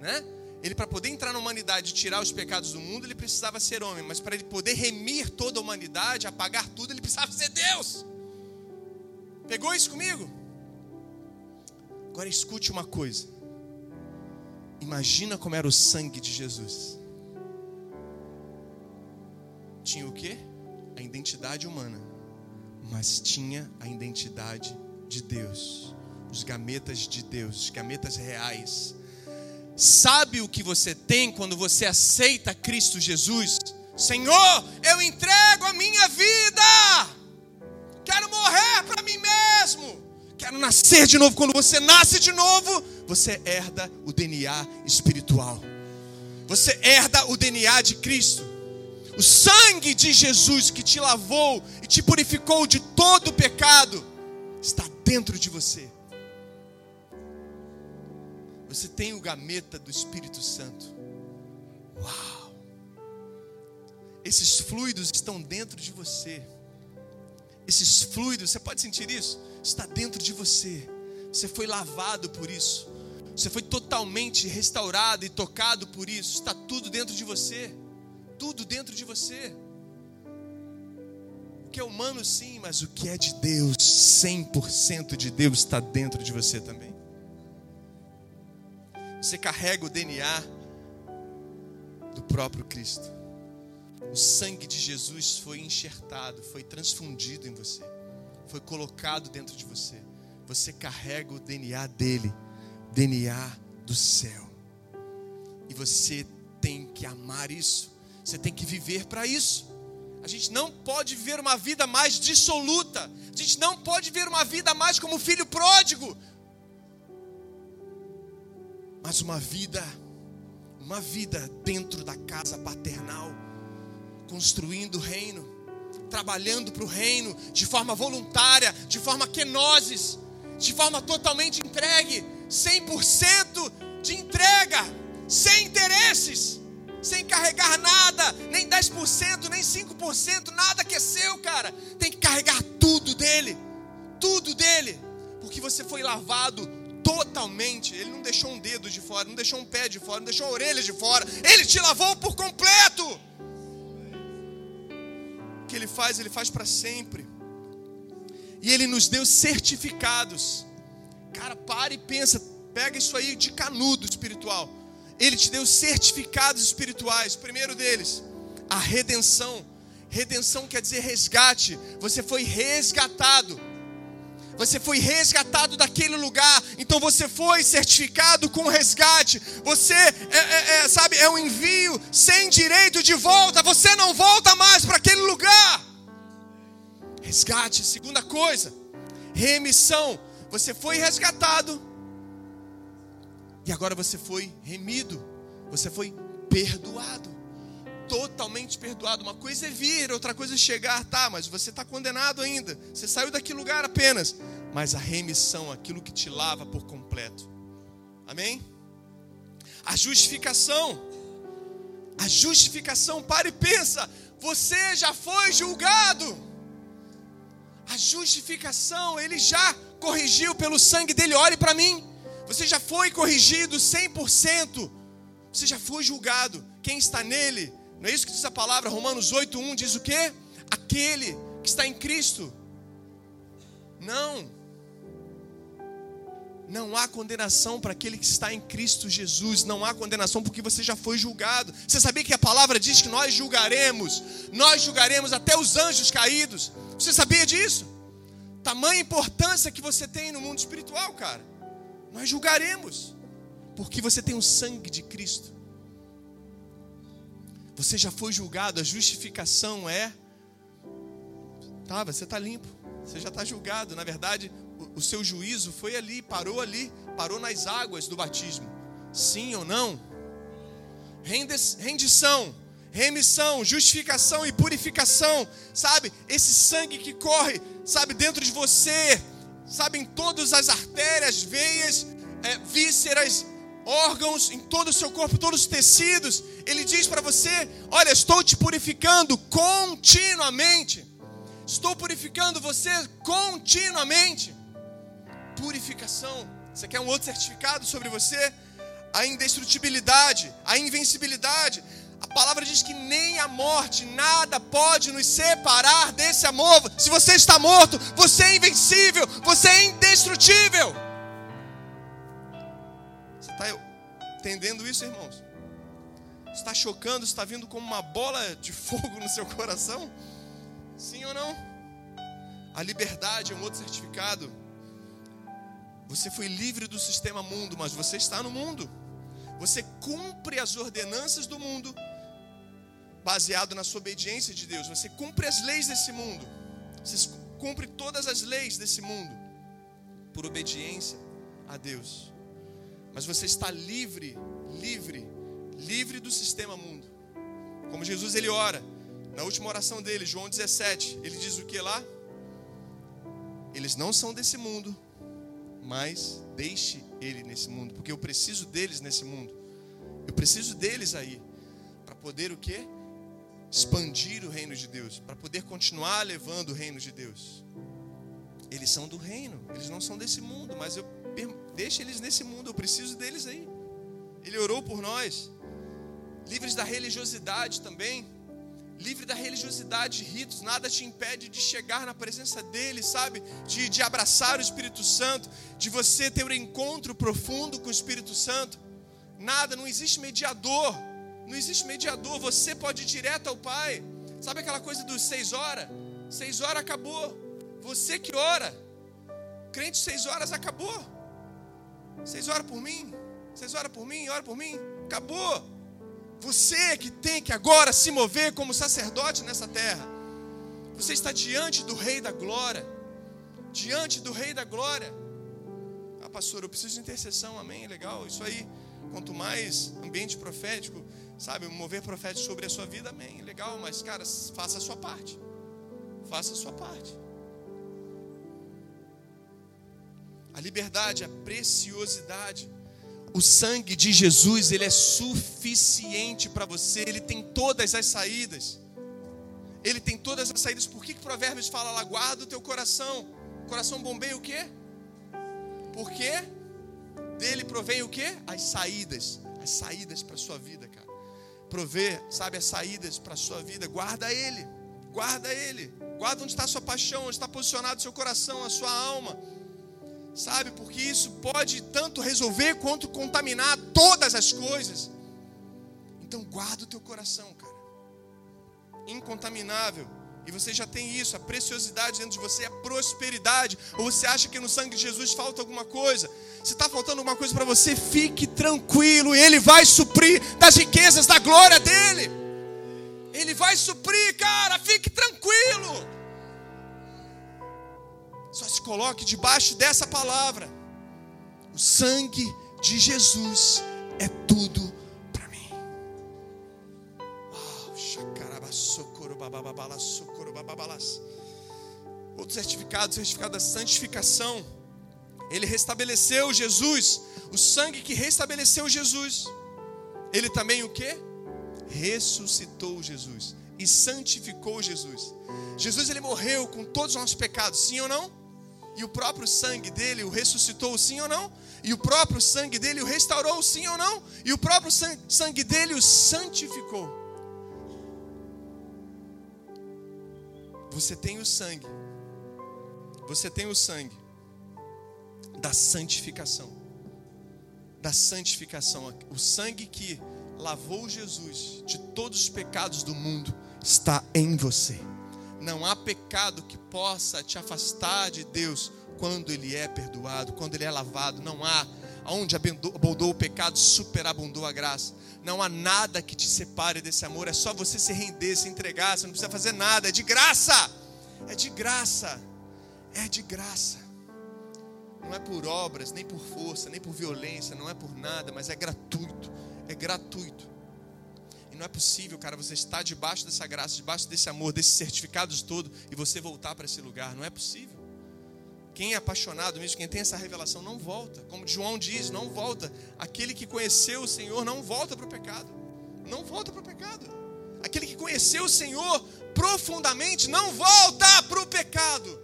né? Ele para poder entrar na humanidade e tirar os pecados do mundo, ele precisava ser homem, mas para ele poder remir toda a humanidade, apagar tudo, ele precisava ser Deus. Pegou isso comigo? Agora escute uma coisa. Imagina como era o sangue de Jesus. Tinha o quê? A identidade humana, mas tinha a identidade de Deus, os gametas de Deus, os gametas reais. Sabe o que você tem quando você aceita Cristo Jesus? Senhor, eu entrego a minha vida. Quero morrer para mim mesmo. Quero nascer de novo. Quando você nasce de novo, você herda o DNA espiritual. Você herda o DNA de Cristo. O sangue de Jesus que te lavou e te purificou de todo o pecado está dentro de você. Você tem o gameta do Espírito Santo. Uau! Esses fluidos estão dentro de você. Esses fluidos, você pode sentir isso? está dentro de você. Você foi lavado por isso. Você foi totalmente restaurado e tocado por isso. Está tudo dentro de você. Tudo dentro de você. O que é humano, sim, mas o que é de Deus, 100% de Deus, está dentro de você também. Você carrega o DNA do próprio Cristo. O sangue de Jesus foi enxertado, foi transfundido em você, foi colocado dentro de você. Você carrega o DNA dele, DNA do céu. E você tem que amar isso, você tem que viver para isso. A gente não pode viver uma vida mais dissoluta, a gente não pode viver uma vida mais como filho pródigo, mas uma vida, uma vida dentro da casa paternal construindo o reino, trabalhando para o reino de forma voluntária, de forma kenosis, de forma totalmente entregue, 100% de entrega, sem interesses, sem carregar nada, nem 10%, nem 5%, nada que é seu, cara. Tem que carregar tudo dele, tudo dele, porque você foi lavado totalmente. Ele não deixou um dedo de fora, não deixou um pé de fora, não deixou a orelha de fora. Ele te lavou por completo que Ele faz, Ele faz para sempre. E Ele nos deu certificados. Cara, para e pensa, pega isso aí de canudo espiritual. Ele te deu certificados espirituais. O primeiro deles, a redenção. Redenção quer dizer resgate. Você foi resgatado. Você foi resgatado daquele lugar, então você foi certificado com resgate. Você é, é, é, sabe, é um envio sem direito de volta. Você não volta mais para aquele lugar. Resgate, segunda coisa, remissão. Você foi resgatado e agora você foi remido. Você foi perdoado totalmente perdoado. Uma coisa é vir, outra coisa é chegar, tá, mas você está condenado ainda. Você saiu daquele lugar apenas. Mas a remissão, aquilo que te lava por completo. Amém? A justificação. A justificação, para e pensa. Você já foi julgado. A justificação, ele já corrigiu pelo sangue dele. Olhe para mim. Você já foi corrigido 100%. Você já foi julgado. Quem está nele não é isso que diz a palavra? Romanos 8:1 diz o quê? Aquele que está em Cristo. Não. Não há condenação para aquele que está em Cristo Jesus. Não há condenação porque você já foi julgado. Você sabia que a palavra diz que nós julgaremos? Nós julgaremos até os anjos caídos. Você sabia disso? Tamanha importância que você tem no mundo espiritual, cara. Nós julgaremos. Porque você tem o sangue de Cristo. Você já foi julgado, a justificação é. Tá, você está limpo, você já está julgado. Na verdade, o, seu juízo foi ali, parou ali, parou nas águas do batismo. Sim ou não? Rendição, remissão, justificação e purificação, sabe? Esse sangue que corre, sabe, dentro de você, sabe, em todas as artérias, veias, é, vísceras, órgãos, em todo o seu corpo, todos os tecidos. Ele diz para você: Olha, estou te purificando continuamente. Estou purificando você continuamente. Purificação. Você quer um outro certificado sobre você? A indestrutibilidade, a invencibilidade. Palavra diz que nem a morte, nada pode nos separar desse amor. Se você está morto, você é invencível, você é indestrutível. Está entendendo isso, irmãos? Está chocando, está vindo como uma bola de fogo no seu coração? Sim ou não? A liberdade é um outro certificado. Você foi livre do sistema mundo, mas você está no mundo. Você cumpre as ordenanças do mundo, baseado na sua obediência de Deus. Você cumpre as leis desse mundo. Você cumpre todas as leis desse mundo por obediência a Deus mas você está livre, livre, livre do sistema mundo. Como Jesus ele ora, na última oração dele, João 17, ele diz o que lá? Eles não são desse mundo, mas deixe ele nesse mundo, porque eu preciso deles nesse mundo. Eu preciso deles aí para poder o quê? Expandir o reino de Deus, para poder continuar levando o reino de Deus. Eles são do reino, eles não são desse mundo, mas eu deixo eles nesse mundo, eu preciso deles aí. Ele orou por nós. Livres da religiosidade também. Livre da religiosidade de ritos, nada te impede de chegar na presença dele, sabe? De, de abraçar o Espírito Santo, de você ter um encontro profundo com o Espírito Santo. Nada, não existe mediador. Não existe mediador. Você pode ir direto ao Pai. Sabe aquela coisa dos seis horas? Seis horas acabou. Você que ora. Crente, seis horas acabou. Seis horas por mim. Seis horas por mim, ora por mim. Acabou. Você que tem que agora se mover como sacerdote nessa terra. Você está diante do Rei da Glória. Diante do Rei da Glória. Ah, pastor, eu preciso de intercessão, amém, legal. Isso aí, quanto mais ambiente profético, sabe, mover profético sobre a sua vida, amém, legal. Mas, cara, faça a sua parte. Faça a sua parte. A liberdade, a preciosidade o sangue de Jesus, ele é suficiente para você, ele tem todas as saídas. Ele tem todas as saídas. Por que, que Provérbios fala lá, guarda o teu coração? Coração bombeia o quê? Porque dele provém o quê? As saídas. As saídas para a sua vida. Prover, sabe, as saídas para a sua vida. Guarda ele. Guarda ele. Guarda onde está a sua paixão, onde está posicionado o seu coração, a sua alma sabe? Porque isso pode tanto resolver quanto contaminar todas as coisas. Então guarda o teu coração, cara. Incontaminável. E você já tem isso, a preciosidade dentro de você, a prosperidade. Ou você acha que no sangue de Jesus falta alguma coisa? Se está faltando alguma coisa para você, fique tranquilo. Ele vai suprir das riquezas da glória dele. Ele vai suprir, cara. Fique tranquilo. Só se coloque debaixo dessa palavra. O sangue de Jesus é tudo para mim. Outro certificado, certificado da santificação. Ele restabeleceu Jesus, o sangue que restabeleceu Jesus. Ele também o que? Ressuscitou Jesus e santificou Jesus. Jesus ele morreu com todos os nossos pecados, sim ou não? E o próprio sangue dele o ressuscitou, sim ou não? E o próprio sangue dele o restaurou, sim ou não? E o próprio sangue dele o santificou. Você tem o sangue. Você tem o sangue da santificação. Da santificação. O sangue que lavou Jesus de todos os pecados do mundo está em você. Não há pecado que possa te afastar de Deus quando Ele é perdoado, quando Ele é lavado. Não há. Onde abundou o pecado, superabundou a graça. Não há nada que te separe desse amor. É só você se render, se entregar. Você não precisa fazer nada. É de graça. É de graça. É de graça. Não é por obras, nem por força, nem por violência. Não é por nada, mas é gratuito. É gratuito. E não é possível, cara, você estar debaixo dessa graça, debaixo desse amor, desses certificados todo e você voltar para esse lugar. Não é possível. Quem é apaixonado mesmo, quem tem essa revelação, não volta. Como João diz, não volta. Aquele que conheceu o Senhor não volta para o pecado. Não volta para o pecado. Aquele que conheceu o Senhor profundamente não volta para o pecado.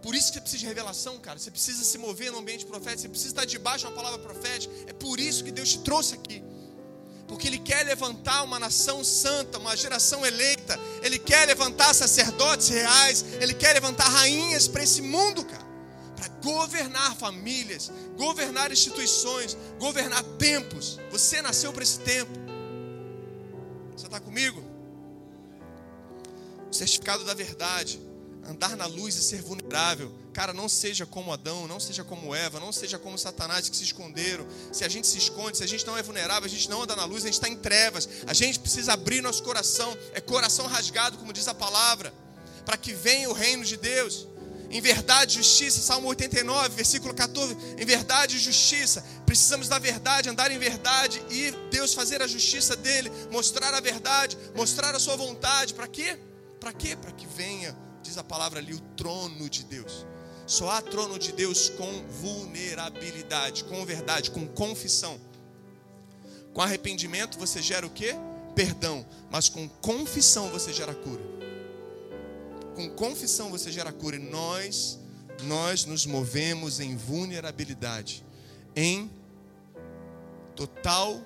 Por isso que você precisa de revelação, cara. Você precisa se mover no ambiente profético. Você precisa estar debaixo de uma palavra profética. É por isso que Deus te trouxe aqui porque Ele quer levantar uma nação santa, uma geração eleita, Ele quer levantar sacerdotes reais, Ele quer levantar rainhas para esse mundo, cara, para governar famílias, governar instituições, governar tempos. Você nasceu para esse tempo, você está comigo? O certificado da verdade, andar na luz e ser vulnerável Cara, não seja como Adão, não seja como Eva, não seja como Satanás que se esconderam. Se a gente se esconde, se a gente não é vulnerável, a gente não anda na luz, a gente está em trevas. A gente precisa abrir nosso coração, é coração rasgado, como diz a palavra, para que venha o reino de Deus. Em verdade, justiça, Salmo 89, versículo 14. Em verdade justiça, precisamos da verdade, andar em verdade e Deus fazer a justiça dele, mostrar a verdade, mostrar a sua vontade. Para quê? Para quê? Para que venha, diz a palavra ali, o trono de Deus. Só há trono de Deus com vulnerabilidade, com verdade, com confissão. Com arrependimento você gera o quê? Perdão. Mas com confissão você gera cura. Com confissão você gera cura. E nós, nós nos movemos em vulnerabilidade, em total,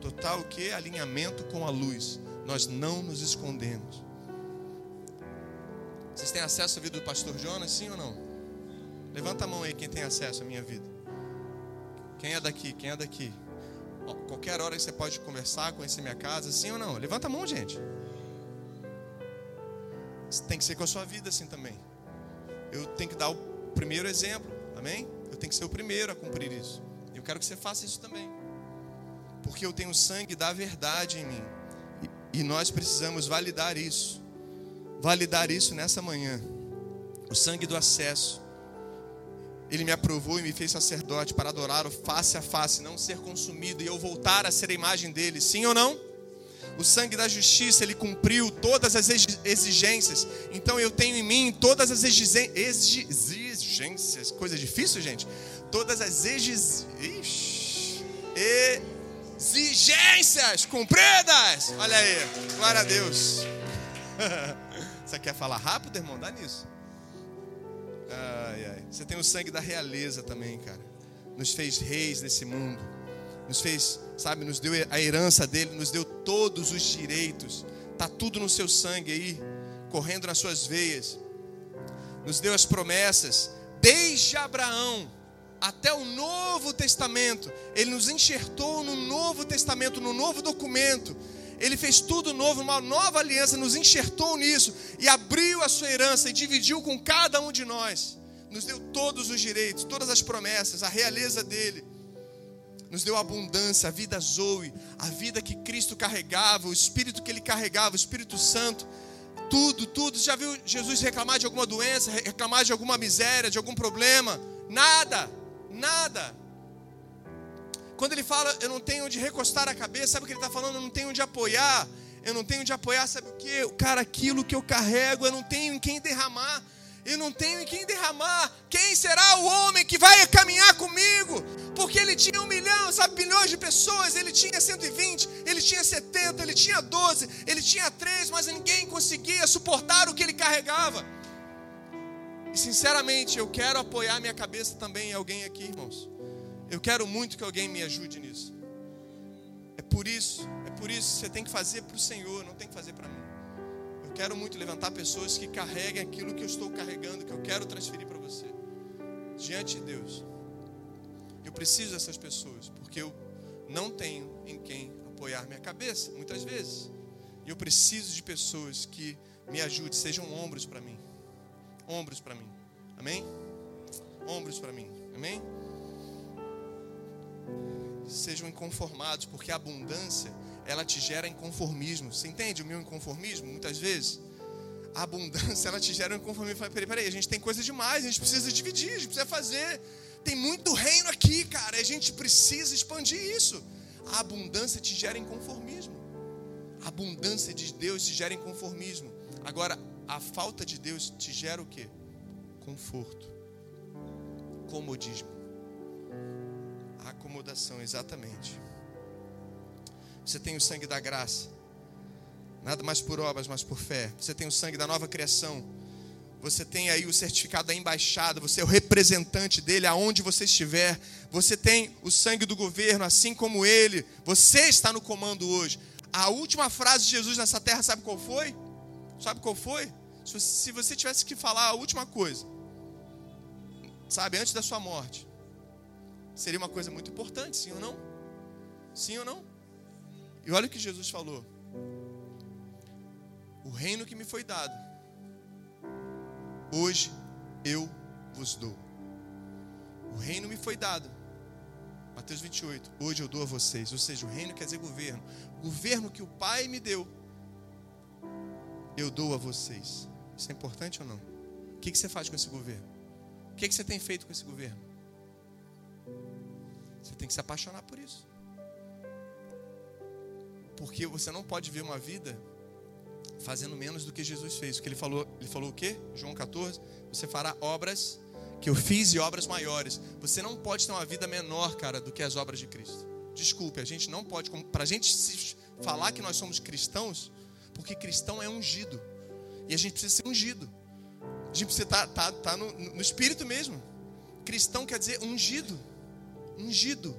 total que? Alinhamento com a luz. Nós não nos escondemos. Vocês têm acesso à vida do pastor Jonas, sim ou não? Levanta a mão aí quem tem acesso à minha vida. Quem é daqui? Quem é daqui? Qualquer hora você pode conversar, conhecer minha casa, sim ou não? Levanta a mão, gente. Tem que ser com a sua vida assim também. Eu tenho que dar o primeiro exemplo, amém? Eu tenho que ser o primeiro a cumprir isso. Eu quero que você faça isso também. Porque eu tenho o sangue da verdade em mim. E nós precisamos validar isso. Validar isso nessa manhã. O sangue do acesso. Ele me aprovou e me fez sacerdote para adorar o face a face, não ser consumido e eu voltar a ser a imagem dele. Sim ou não? O sangue da justiça, ele cumpriu todas as exigências. Então eu tenho em mim todas as exigências. Coisa difícil, gente? Todas as exigências cumpridas. Olha aí, glória a Deus. [laughs] Você quer falar rápido, irmão? Dá nisso. Ai, ai. Você tem o sangue da realeza também, cara. Nos fez reis desse mundo. Nos fez, sabe, nos deu a herança dele, nos deu todos os direitos. Tá tudo no seu sangue aí, correndo nas suas veias. Nos deu as promessas desde Abraão até o Novo Testamento. Ele nos enxertou no Novo Testamento, no novo documento. Ele fez tudo novo, uma nova aliança, nos enxertou nisso e abriu a sua herança e dividiu com cada um de nós. Nos deu todos os direitos, todas as promessas, a realeza dele. Nos deu abundância, a vida Zoe, a vida que Cristo carregava, o espírito que ele carregava, o Espírito Santo. Tudo, tudo. Já viu Jesus reclamar de alguma doença, reclamar de alguma miséria, de algum problema? Nada, nada. Quando ele fala, eu não tenho onde recostar a cabeça, sabe o que ele está falando? Eu não tenho onde apoiar. Eu não tenho onde apoiar, sabe o que? Cara, aquilo que eu carrego, eu não tenho em quem derramar. Eu não tenho em quem derramar. Quem será o homem que vai caminhar comigo? Porque ele tinha um milhão, sabe, bilhões de pessoas. Ele tinha 120, ele tinha 70, ele tinha 12, ele tinha 3, mas ninguém conseguia suportar o que ele carregava. E sinceramente, eu quero apoiar minha cabeça também em alguém aqui, irmãos. Eu quero muito que alguém me ajude nisso. É por isso, é por isso que você tem que fazer para o Senhor, não tem que fazer para mim. Eu quero muito levantar pessoas que carreguem aquilo que eu estou carregando, que eu quero transferir para você. Diante de Deus. Eu preciso dessas pessoas, porque eu não tenho em quem apoiar minha cabeça, muitas vezes. E eu preciso de pessoas que me ajudem, sejam ombros para mim. Ombros para mim. Amém? Ombros para mim. Amém? Sejam inconformados, porque a abundância, ela te gera inconformismo. Você entende o meu inconformismo? Muitas vezes, a abundância, ela te gera inconformismo. Peraí, peraí, a gente tem coisa demais, a gente precisa dividir, a gente precisa fazer. Tem muito reino aqui, cara, a gente precisa expandir isso. A abundância te gera inconformismo. A abundância de Deus te gera inconformismo. Agora, a falta de Deus te gera o que? Conforto, comodismo acomodação, exatamente. Você tem o sangue da graça, nada mais por obras, mas por fé. Você tem o sangue da nova criação. Você tem aí o certificado da embaixada, você é o representante dele aonde você estiver. Você tem o sangue do governo, assim como ele. Você está no comando hoje. A última frase de Jesus nessa terra, sabe qual foi? Sabe qual foi? Se você tivesse que falar a última coisa, sabe, antes da sua morte, Seria uma coisa muito importante, sim ou não? Sim ou não? E olha o que Jesus falou: O reino que me foi dado, hoje eu vos dou. O reino me foi dado. Mateus 28. Hoje eu dou a vocês. Ou seja, o reino quer dizer governo. O governo que o Pai me deu, eu dou a vocês. Isso é importante ou não? O que você faz com esse governo? O que você tem feito com esse governo? Você tem que se apaixonar por isso. Porque você não pode ver uma vida fazendo menos do que Jesus fez. O que ele falou, ele falou o quê? João 14, você fará obras que eu fiz e obras maiores. Você não pode ter uma vida menor, cara, do que as obras de Cristo. Desculpe, a gente não pode, para a gente falar que nós somos cristãos, porque cristão é ungido. E a gente precisa ser ungido. A gente precisa estar tá, tá, tá no, no espírito mesmo. Cristão quer dizer ungido. Ungido.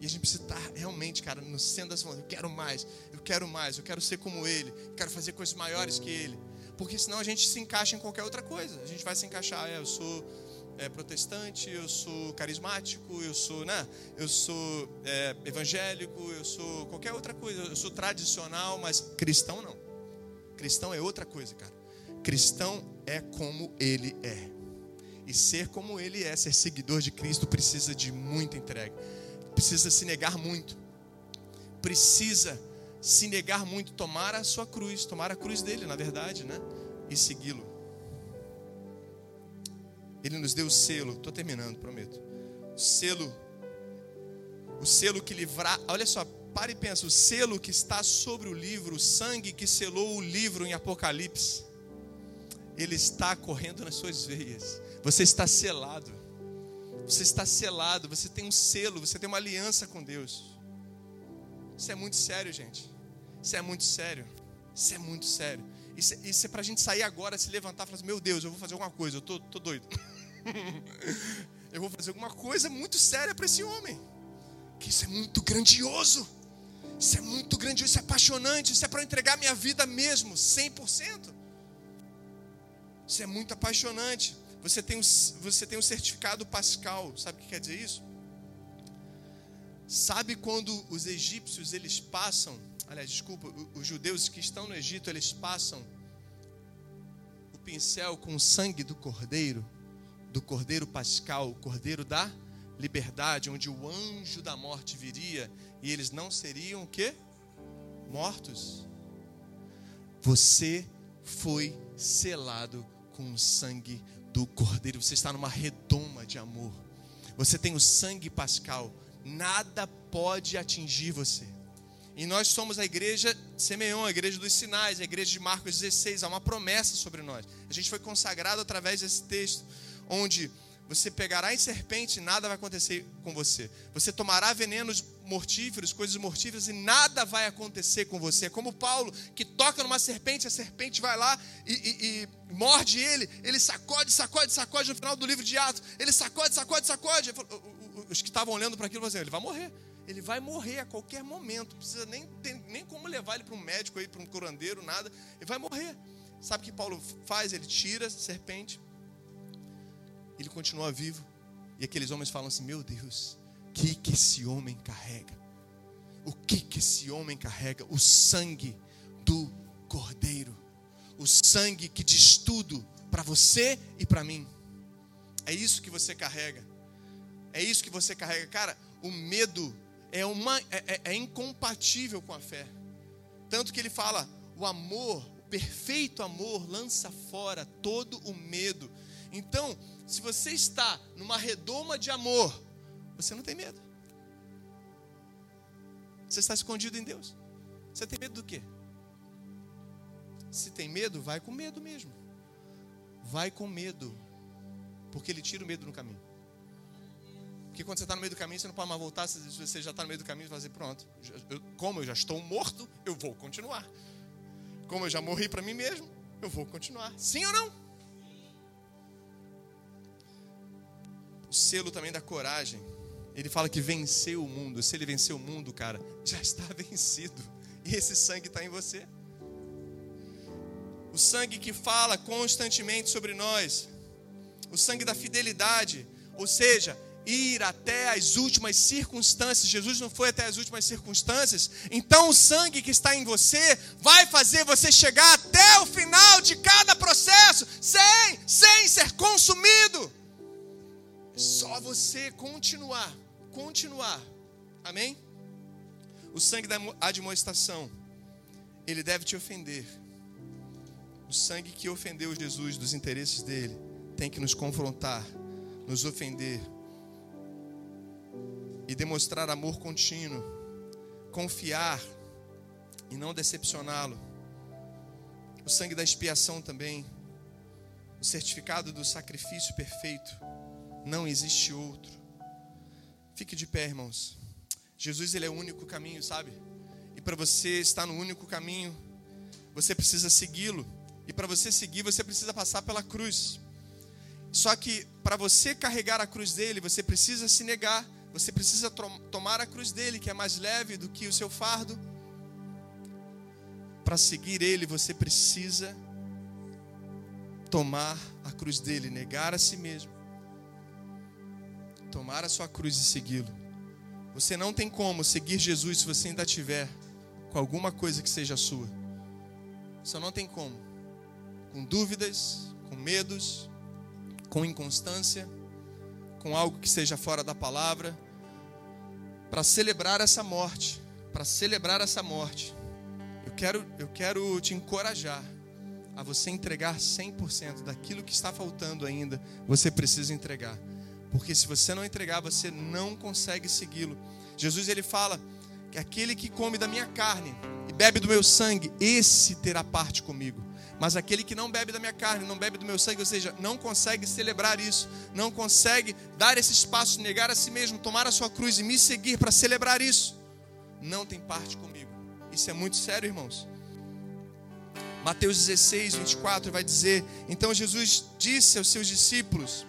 E a gente precisa estar realmente, cara, no centro das mãos. Eu quero mais, eu quero mais, eu quero ser como Ele, eu quero fazer coisas maiores que Ele. Porque senão a gente se encaixa em qualquer outra coisa. A gente vai se encaixar, é, eu sou é, protestante, eu sou carismático, eu sou, né? Eu sou é, evangélico, eu sou qualquer outra coisa. Eu sou tradicional, mas cristão não. Cristão é outra coisa, cara. Cristão é como ele é. E ser como ele é, ser seguidor de Cristo, precisa de muita entrega. Precisa se negar muito. Precisa se negar muito, tomar a sua cruz, tomar a cruz dele, na verdade, né? E segui-lo. Ele nos deu o selo, estou terminando, prometo. O selo, o selo que livrar, olha só, pare e pensa, o selo que está sobre o livro, o sangue que selou o livro em Apocalipse, ele está correndo nas suas veias. Você está selado. Você está selado, você tem um selo, você tem uma aliança com Deus. Isso é muito sério, gente. Isso é muito sério. Isso é muito sério. Isso, é, isso é para a gente sair agora, se levantar e falar assim: Meu Deus, eu vou fazer alguma coisa, eu tô, tô doido. [laughs] eu vou fazer alguma coisa muito séria para esse homem. Que isso é muito grandioso. Isso é muito grandioso, isso é apaixonante, isso é para entregar minha vida mesmo, 100%. Isso é muito apaixonante. Você tem, um, você tem um certificado pascal, sabe o que quer dizer isso? Sabe quando os egípcios eles passam, aliás, desculpa, os judeus que estão no Egito, eles passam o pincel com o sangue do cordeiro do Cordeiro Pascal, o Cordeiro da liberdade, onde o anjo da morte viria e eles não seriam o quê? Mortos. Você foi selado com o sangue do Cordeiro. Você está numa redoma de amor. Você tem o sangue pascal. Nada pode atingir você. E nós somos a igreja Semeon, a igreja dos sinais, a igreja de Marcos 16. Há uma promessa sobre nós. A gente foi consagrado através desse texto onde você pegará em serpente e nada vai acontecer com você. Você tomará venenos mortíferos, coisas mortíferas e nada vai acontecer com você. É como Paulo que toca numa serpente, a serpente vai lá e, e, e morde ele, ele sacode, sacode, sacode no final do livro de Atos. Ele sacode, sacode, sacode. Os que estavam olhando para aquilo dizer: ele vai morrer. Ele vai morrer a qualquer momento. Precisa nem, ter, nem como levar ele para um médico, para um curandeiro, nada. Ele vai morrer. Sabe o que Paulo faz? Ele tira a serpente ele continua vivo. E aqueles homens falam assim: Meu Deus, o que, que esse homem carrega? O que, que esse homem carrega? O sangue do Cordeiro. O sangue que diz tudo para você e para mim. É isso que você carrega. É isso que você carrega. Cara, o medo é, uma, é, é, é incompatível com a fé. Tanto que ele fala: o amor, o perfeito amor, lança fora todo o medo. Então, se você está numa redoma de amor, você não tem medo. Você está escondido em Deus. Você tem medo do quê? Se tem medo, vai com medo mesmo. Vai com medo. Porque ele tira o medo no caminho. Porque quando você está no meio do caminho, você não pode mais voltar. Você já está no meio do caminho, você vai dizer: Pronto, como eu já estou morto, eu vou continuar. Como eu já morri para mim mesmo, eu vou continuar. Sim ou não? O selo também da coragem. Ele fala que venceu o mundo. Se ele venceu o mundo, cara, já está [laughs] vencido. E esse sangue está em você. O sangue que fala constantemente sobre nós. O sangue da fidelidade. Ou seja, ir até as últimas circunstâncias. Jesus não foi até as últimas circunstâncias. Então o sangue que está em você vai fazer você chegar até o final de cada processo sem, sem ser consumido. Só você continuar, continuar. Amém? O sangue da admoestação, ele deve te ofender. O sangue que ofendeu Jesus dos interesses dele tem que nos confrontar, nos ofender e demonstrar amor contínuo, confiar e não decepcioná-lo. O sangue da expiação também, o certificado do sacrifício perfeito não existe outro. Fique de pé, irmãos. Jesus ele é o único caminho, sabe? E para você estar no único caminho, você precisa segui-lo. E para você seguir, você precisa passar pela cruz. Só que para você carregar a cruz dele, você precisa se negar, você precisa tomar a cruz dele, que é mais leve do que o seu fardo. Para seguir ele, você precisa tomar a cruz dele, negar a si mesmo, tomar a sua cruz e segui-lo. Você não tem como seguir Jesus se você ainda tiver com alguma coisa que seja sua. Você não tem como. Com dúvidas, com medos, com inconstância, com algo que seja fora da palavra, para celebrar essa morte, para celebrar essa morte. Eu quero, eu quero te encorajar a você entregar 100% daquilo que está faltando ainda, você precisa entregar. Porque se você não entregar, você não consegue segui-lo. Jesus ele fala que aquele que come da minha carne e bebe do meu sangue, esse terá parte comigo. Mas aquele que não bebe da minha carne, não bebe do meu sangue, ou seja, não consegue celebrar isso, não consegue dar esse espaço, negar a si mesmo, tomar a sua cruz e me seguir para celebrar isso, não tem parte comigo. Isso é muito sério, irmãos. Mateus 16, 24 vai dizer: Então Jesus disse aos seus discípulos: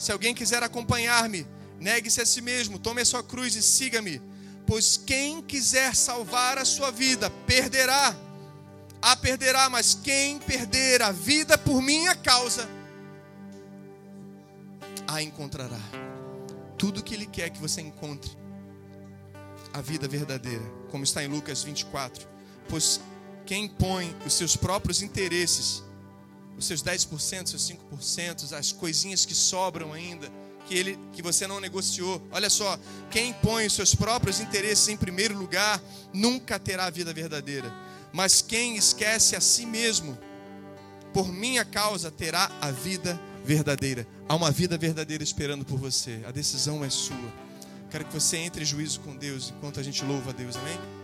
Se alguém quiser acompanhar-me, negue-se a si mesmo, tome a sua cruz e siga-me. Pois quem quiser salvar a sua vida, perderá. A perderá, mas quem perder a vida por minha causa, a encontrará. Tudo que Ele quer que você encontre, a vida verdadeira, como está em Lucas 24. Pois quem põe os seus próprios interesses, os seus 10%, seus 5%, as coisinhas que sobram ainda, que ele que você não negociou. Olha só, quem põe os seus próprios interesses em primeiro lugar, nunca terá a vida verdadeira. Mas quem esquece a si mesmo, por minha causa, terá a vida verdadeira. Há uma vida verdadeira esperando por você. A decisão é sua. Quero que você entre em juízo com Deus enquanto a gente louva a Deus. Amém?